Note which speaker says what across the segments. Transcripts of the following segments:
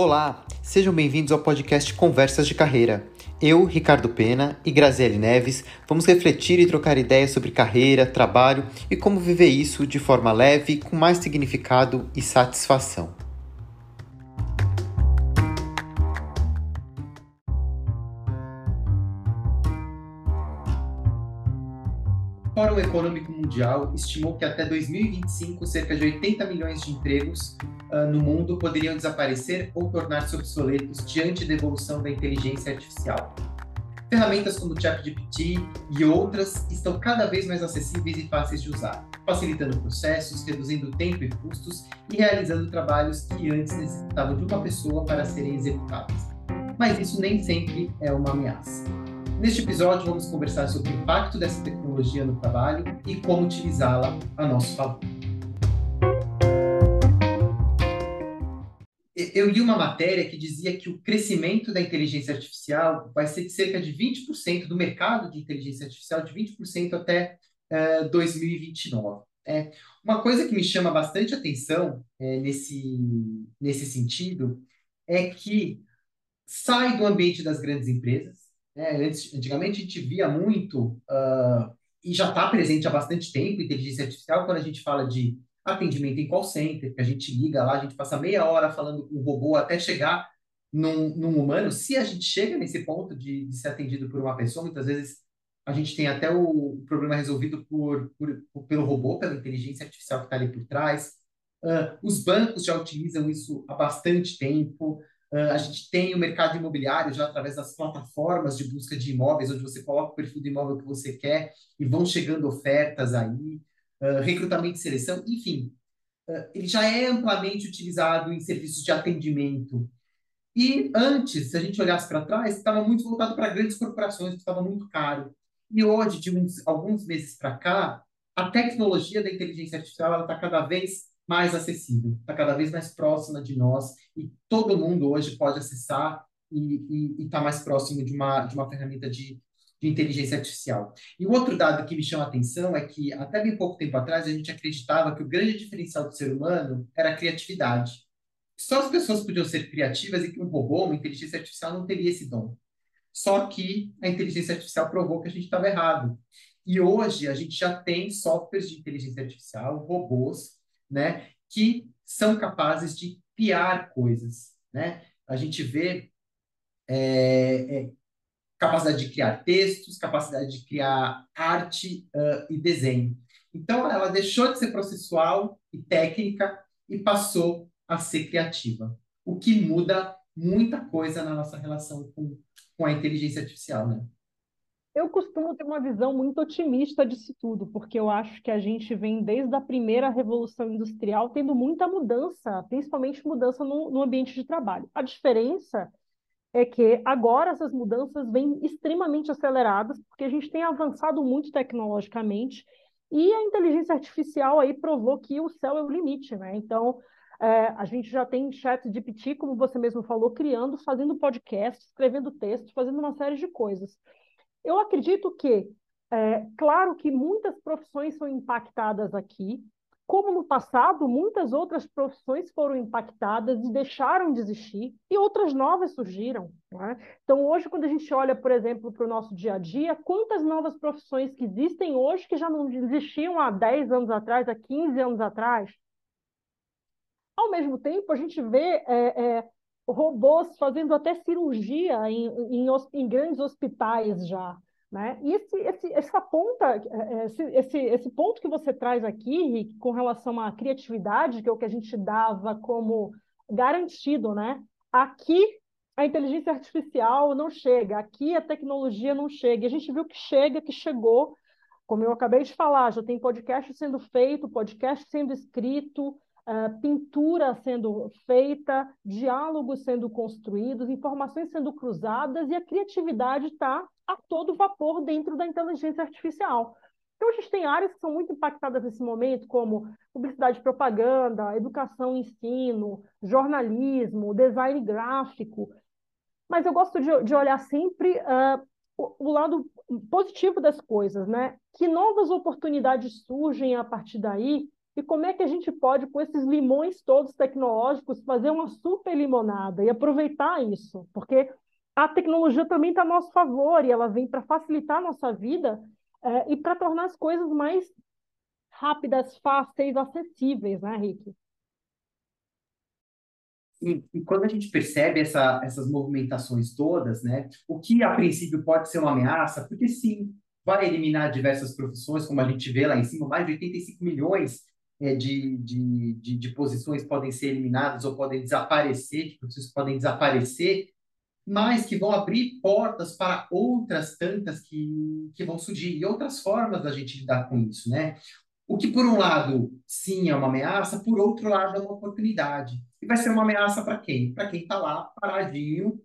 Speaker 1: Olá, sejam bem-vindos ao podcast Conversas de Carreira. Eu, Ricardo Pena e Graziele Neves vamos refletir e trocar ideias sobre carreira, trabalho e como viver isso de forma leve, com mais significado e satisfação. Fórum Econômico Mundial estimou que até 2025 cerca de 80 milhões de empregos uh, no mundo poderiam desaparecer ou tornar-se obsoletos diante da evolução da inteligência artificial. Ferramentas como o ChatGPT e outras estão cada vez mais acessíveis e fáceis de usar, facilitando processos, reduzindo tempo e custos e realizando trabalhos que antes necessitavam de uma pessoa para serem executados. Mas isso nem sempre é uma ameaça. Neste episódio, vamos conversar sobre o impacto dessa tecnologia no trabalho e como utilizá-la a nosso favor. Eu li uma matéria que dizia que o crescimento da inteligência artificial vai ser de cerca de 20% do mercado de inteligência artificial, de 20% até uh, 2029. É, uma coisa que me chama bastante atenção é, nesse, nesse sentido é que sai do ambiente das grandes empresas, né? Antes, antigamente a gente via muito, uh, e já está presente há bastante tempo, inteligência artificial, quando a gente fala de atendimento em call center, que a gente liga lá, a gente passa meia hora falando com o robô até chegar num, num humano. Se a gente chega nesse ponto de, de, ser atendido por uma pessoa, muitas vezes a gente tem até o problema resolvido por, por, pelo robô, pela inteligência artificial que está ali por trás. Uh, os bancos já utilizam isso há bastante tempo. Uh, a gente tem o mercado imobiliário já através das plataformas de busca de imóveis, onde você coloca o perfil do imóvel que você quer e vão chegando ofertas aí, uh, recrutamento e seleção, enfim. Uh, ele já é amplamente utilizado em serviços de atendimento. E antes, se a gente olhasse para trás, estava muito voltado para grandes corporações, que estava muito caro. E hoje, de uns, alguns meses para cá, a tecnologia da inteligência artificial está cada vez mais acessível, está cada vez mais próxima de nós e todo mundo hoje pode acessar e está mais próximo de uma, de uma ferramenta de, de inteligência artificial. E o outro dado que me chama a atenção é que até bem pouco tempo atrás a gente acreditava que o grande diferencial do ser humano era a criatividade. Só as pessoas podiam ser criativas e que um robô, uma inteligência artificial não teria esse dom. Só que a inteligência artificial provou que a gente estava errado. E hoje a gente já tem softwares de inteligência artificial, robôs, né, que são capazes de criar coisas, né? A gente vê é, é, capacidade de criar textos, capacidade de criar arte uh, e desenho. Então, ela deixou de ser processual e técnica e passou a ser criativa, o que muda muita coisa na nossa relação com, com a inteligência artificial, né?
Speaker 2: Eu costumo ter uma visão muito otimista disso tudo, porque eu acho que a gente vem desde a primeira revolução industrial tendo muita mudança, principalmente mudança no, no ambiente de trabalho. A diferença é que agora essas mudanças vêm extremamente aceleradas, porque a gente tem avançado muito tecnologicamente e a inteligência artificial aí provou que o céu é o limite, né? Então, é, a gente já tem chat de PT, como você mesmo falou, criando, fazendo podcast, escrevendo textos, fazendo uma série de coisas. Eu acredito que, é, claro que muitas profissões são impactadas aqui, como no passado, muitas outras profissões foram impactadas e deixaram de existir, e outras novas surgiram. Né? Então, hoje, quando a gente olha, por exemplo, para o nosso dia a dia, quantas novas profissões que existem hoje que já não existiam há 10 anos atrás, há 15 anos atrás? Ao mesmo tempo, a gente vê é, é, robôs fazendo até cirurgia em, em, em grandes hospitais já. Né? E esse, esse, essa ponta, é, esse, esse, esse ponto que você traz aqui, Rick, com relação à criatividade, que é o que a gente dava como garantido, né? Aqui a inteligência artificial não chega, aqui a tecnologia não chega. E a gente viu que chega, que chegou, como eu acabei de falar, já tem podcast sendo feito, podcast sendo escrito, uh, pintura sendo feita, diálogos sendo construídos, informações sendo cruzadas e a criatividade está a todo vapor dentro da inteligência artificial. Então, a gente tem áreas que são muito impactadas nesse momento, como publicidade e propaganda, educação e ensino, jornalismo, design gráfico. Mas eu gosto de, de olhar sempre uh, o, o, lado positivo das coisas, né? Que novas oportunidades surgem a partir daí e como é que a gente pode, com esses limões todos tecnológicos, fazer uma super limonada e aproveitar isso, porque a tecnologia também está a nosso favor e ela vem para facilitar a nossa vida é, e para tornar as coisas mais rápidas, fáceis, acessíveis, né, Rick?
Speaker 1: E, e, quando a gente percebe essa, essas movimentações todas, né, o que a princípio pode ser uma ameaça, porque sim, vai eliminar diversas profissões, como a gente vê lá em cima, mais de 85 milhões de, de, de, de, posições podem ser eliminadas ou podem desaparecer, de profissões podem desaparecer, mas que vão abrir portas para outras tantas que, que vão surgir e outras formas da gente lidar com isso, né? O que, por um lado, sim, é uma ameaça, por outro lado, é uma oportunidade. E vai ser uma ameaça para quem? Para quem está lá, paradinho,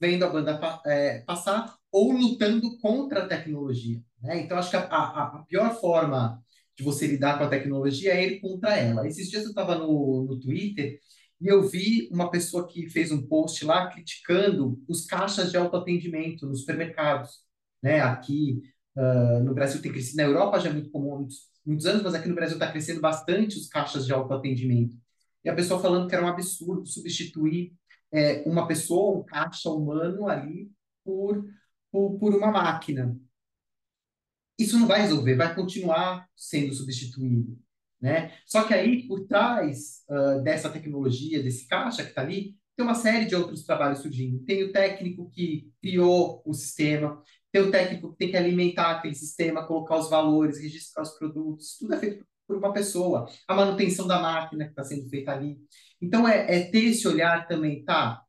Speaker 1: vendo a banda é, passar ou lutando contra a tecnologia. Né? Então, acho que a, a, a, pior forma de você lidar com a tecnologia é ir contra ela. Esses dias eu estava no, no Twitter e eu vi uma pessoa que fez um post lá criticando os caixas de autoatendimento nos supermercados. Né? Aqui uh, no Brasil tem crescido, na Europa já é muito comum há muitos, muitos anos, mas aqui no Brasil está crescendo bastante os caixas de autoatendimento. E a pessoa falando que era um absurdo substituir é, uma pessoa, um caixa humano ali, por, por, por uma máquina. Isso não vai resolver, vai continuar sendo substituído. Né? Só que aí, por trás uh, dessa tecnologia, desse caixa que está ali, tem uma série de outros trabalhos surgindo. Tem o técnico que criou o sistema, tem o técnico que tem que alimentar aquele sistema, colocar os valores, registrar os produtos, tudo é feito por uma pessoa. A manutenção da máquina que está sendo feita ali. Então, é, é, ter esse olhar também, tá?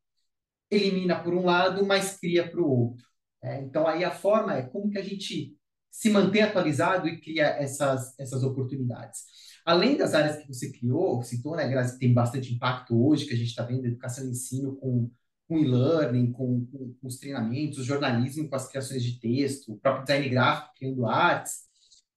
Speaker 1: Elimina por um lado, mas cria para o outro. É, então, aí a forma é como que a gente se mantém atualizado e cria essas, essas oportunidades. Além das áreas que você criou, citou, né, Grazi, que tem bastante impacto hoje, que a gente está vendo, educação e ensino com, com e-learning, com, com, com, os treinamentos, jornalismo com as criações de texto, o próprio design gráfico criando artes.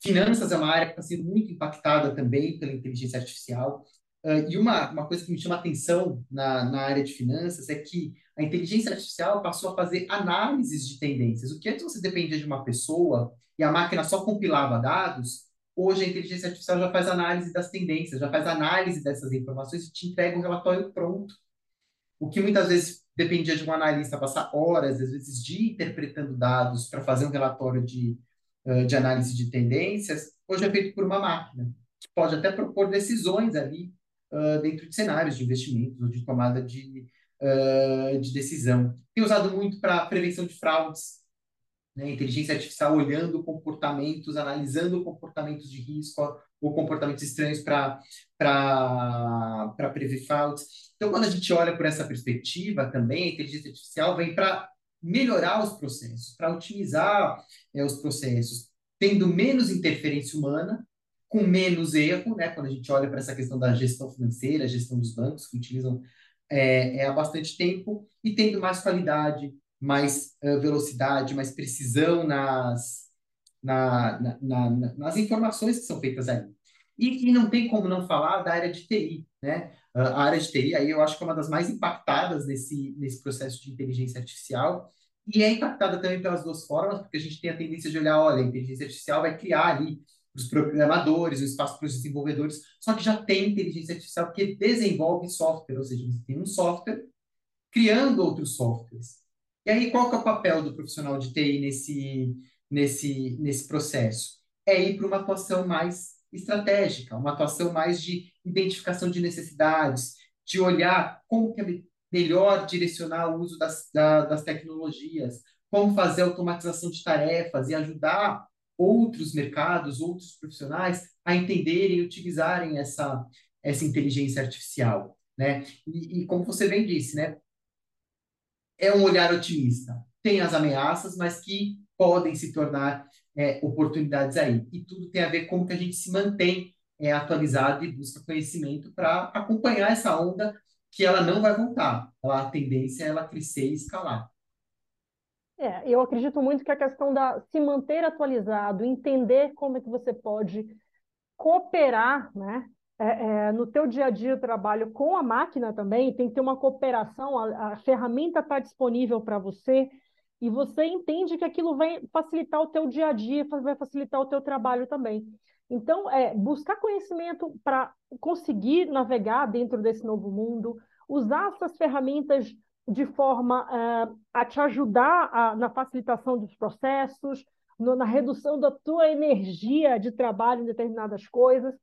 Speaker 1: Finanças é uma área que está sendo muito impactada também pela inteligência artificial. Uh, e uma, uma coisa que me chama atenção na, na área de finanças é que a inteligência artificial passou a fazer análises de tendências. O que antes você dependia de uma pessoa e a máquina só compilava dados, hoje a inteligência artificial já faz análise das tendências, já faz análise dessas informações e te entrega um relatório pronto. O que muitas vezes dependia de um analista passar horas, às vezes de interpretando dados para fazer um relatório de, de análise de tendências, hoje é feito por uma máquina, que pode até propor decisões ali uh, dentro de cenários de investimentos ou de tomada de, uh, de decisão. Tem usado muito para prevenção de fraudes, né? inteligência artificial olhando comportamentos, analisando comportamentos de risco ou comportamentos estranhos para prever fraudes. Então, quando a gente olha por essa perspectiva também, a inteligência artificial vem para melhorar os processos, para otimizar é, os processos, tendo menos interferência humana, com menos erro, né? Quando a gente olha para essa questão da gestão financeira, gestão dos bancos que utilizam é, é há bastante tempo e tendo mais qualidade, mais uh, velocidade, mais precisão nas, na, na, na, nas informações que são feitas ali. E, e, não tem como não falar da área de TI, né? Uh, a área de TI aí eu acho que é uma das mais impactadas nesse, nesse processo de inteligência artificial e é impactada também pelas duas formas, porque a gente tem a tendência de olhar, olha, a inteligência artificial vai criar ali os programadores, o espaço para os desenvolvedores, só que já tem inteligência artificial que desenvolve software, ou seja, você tem um software criando outros softwares. E aí, qual que é o papel do profissional de TI nesse, nesse, nesse processo? É ir para uma atuação mais estratégica, uma atuação mais de identificação de necessidades, de olhar como que é melhor direcionar o uso das, da, das tecnologias, como fazer automatização de tarefas e ajudar outros mercados, outros profissionais a entenderem e utilizarem essa, essa inteligência artificial, né? E, e, como você bem disse, né? É um olhar otimista. Tem as ameaças, mas que podem se tornar é, oportunidades aí. E tudo tem a ver com como que a gente se mantém é, atualizado e busca conhecimento para acompanhar essa onda que ela não vai voltar. A tendência é ela crescer e escalar.
Speaker 2: É, eu acredito muito que a questão da se manter atualizado, entender como é que você pode cooperar, né? É, é, no teu dia a dia de trabalho com a máquina também, tem que ter uma cooperação, a, a ferramenta está disponível para você e você entende que aquilo vai facilitar o teu dia a dia, vai facilitar o teu trabalho também. Então, é buscar conhecimento para conseguir navegar dentro desse novo mundo, usar essas ferramentas de forma uh, a te ajudar a, na facilitação dos processos, no, na redução da tua energia de trabalho em determinadas coisas,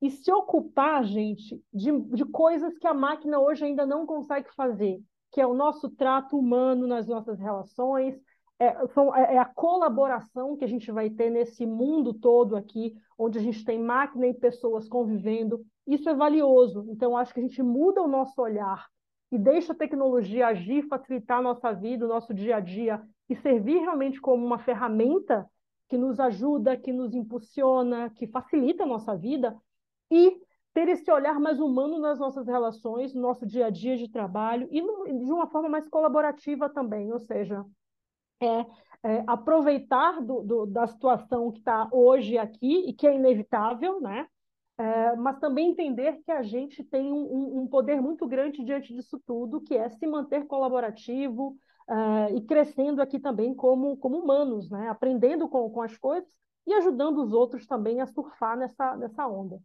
Speaker 2: e se ocupar, gente, de, de coisas que a máquina hoje ainda não consegue fazer, que é o nosso trato humano nas nossas relações, é, são, é, é a colaboração que a gente vai ter nesse mundo todo aqui, onde a gente tem máquina e pessoas convivendo. Isso é valioso. Então, acho que a gente muda o nosso olhar e deixa a tecnologia agir, facilitar a nossa vida, o nosso dia a dia e servir realmente como uma ferramenta que nos ajuda, que nos impulsiona, que facilita a nossa vida e ter esse olhar mais humano nas nossas relações, no nosso dia a dia de trabalho e de uma forma mais colaborativa também, ou seja, é, é aproveitar do, do, da situação que está hoje aqui e que é inevitável, né? É, mas também entender que a gente tem um, um, poder muito grande diante disso tudo, que é se manter colaborativo uh, e crescendo aqui também como, como humanos, né? aprendendo com, com as coisas e ajudando os outros também a surfar nessa, nessa onda.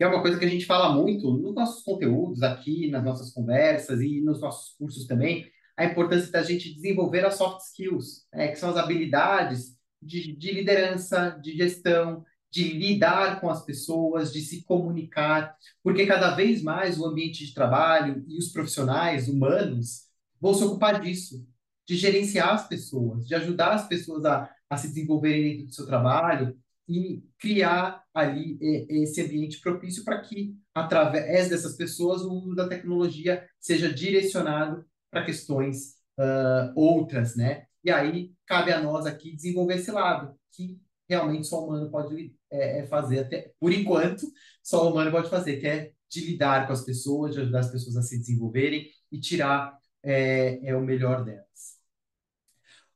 Speaker 1: É uma coisa que a gente fala muito nos nossos conteúdos aqui, nas nossas conversas e nos nossos cursos também, a importância da gente desenvolver as soft skills, né, que são as habilidades de, de liderança, de gestão, de lidar com as pessoas, de se comunicar, porque cada vez mais o ambiente de trabalho e os profissionais humanos vão se ocupar disso, de gerenciar as pessoas, de ajudar as pessoas a, a se desenvolverem dentro do seu trabalho e criar ali esse ambiente propício para que, através dessas pessoas, o uso da tecnologia seja direcionado para questões uh, outras, né? E aí cabe a nós aqui desenvolver esse lado, que realmente só o humano pode é, é, fazer, até por enquanto, só o humano pode fazer, que é de lidar com as pessoas, de ajudar as pessoas a se desenvolverem e tirar é, é o melhor delas.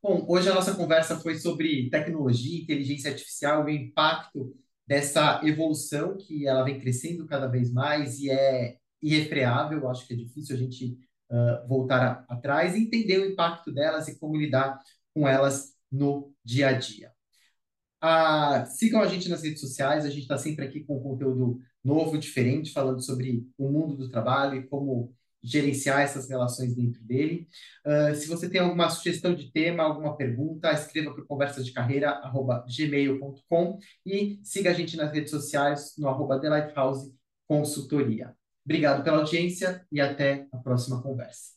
Speaker 1: Bom, hoje a nossa conversa foi sobre tecnologia, inteligência artificial o impacto dessa evolução que ela vem crescendo cada vez mais e é irrefreável. Acho que é difícil a gente uh, voltar a, atrás e entender o impacto delas e como lidar com elas no dia a dia. Uh, sigam a gente nas redes sociais, a gente está sempre aqui com conteúdo novo, diferente, falando sobre o mundo do trabalho e como gerenciar essas relações dentro dele. Uh, se você tem alguma sugestão de tema, alguma pergunta, escreva para conversasdecarreira.gmail.com e siga a gente nas redes sociais no arroba The Consultoria. Obrigado pela audiência e até a próxima conversa.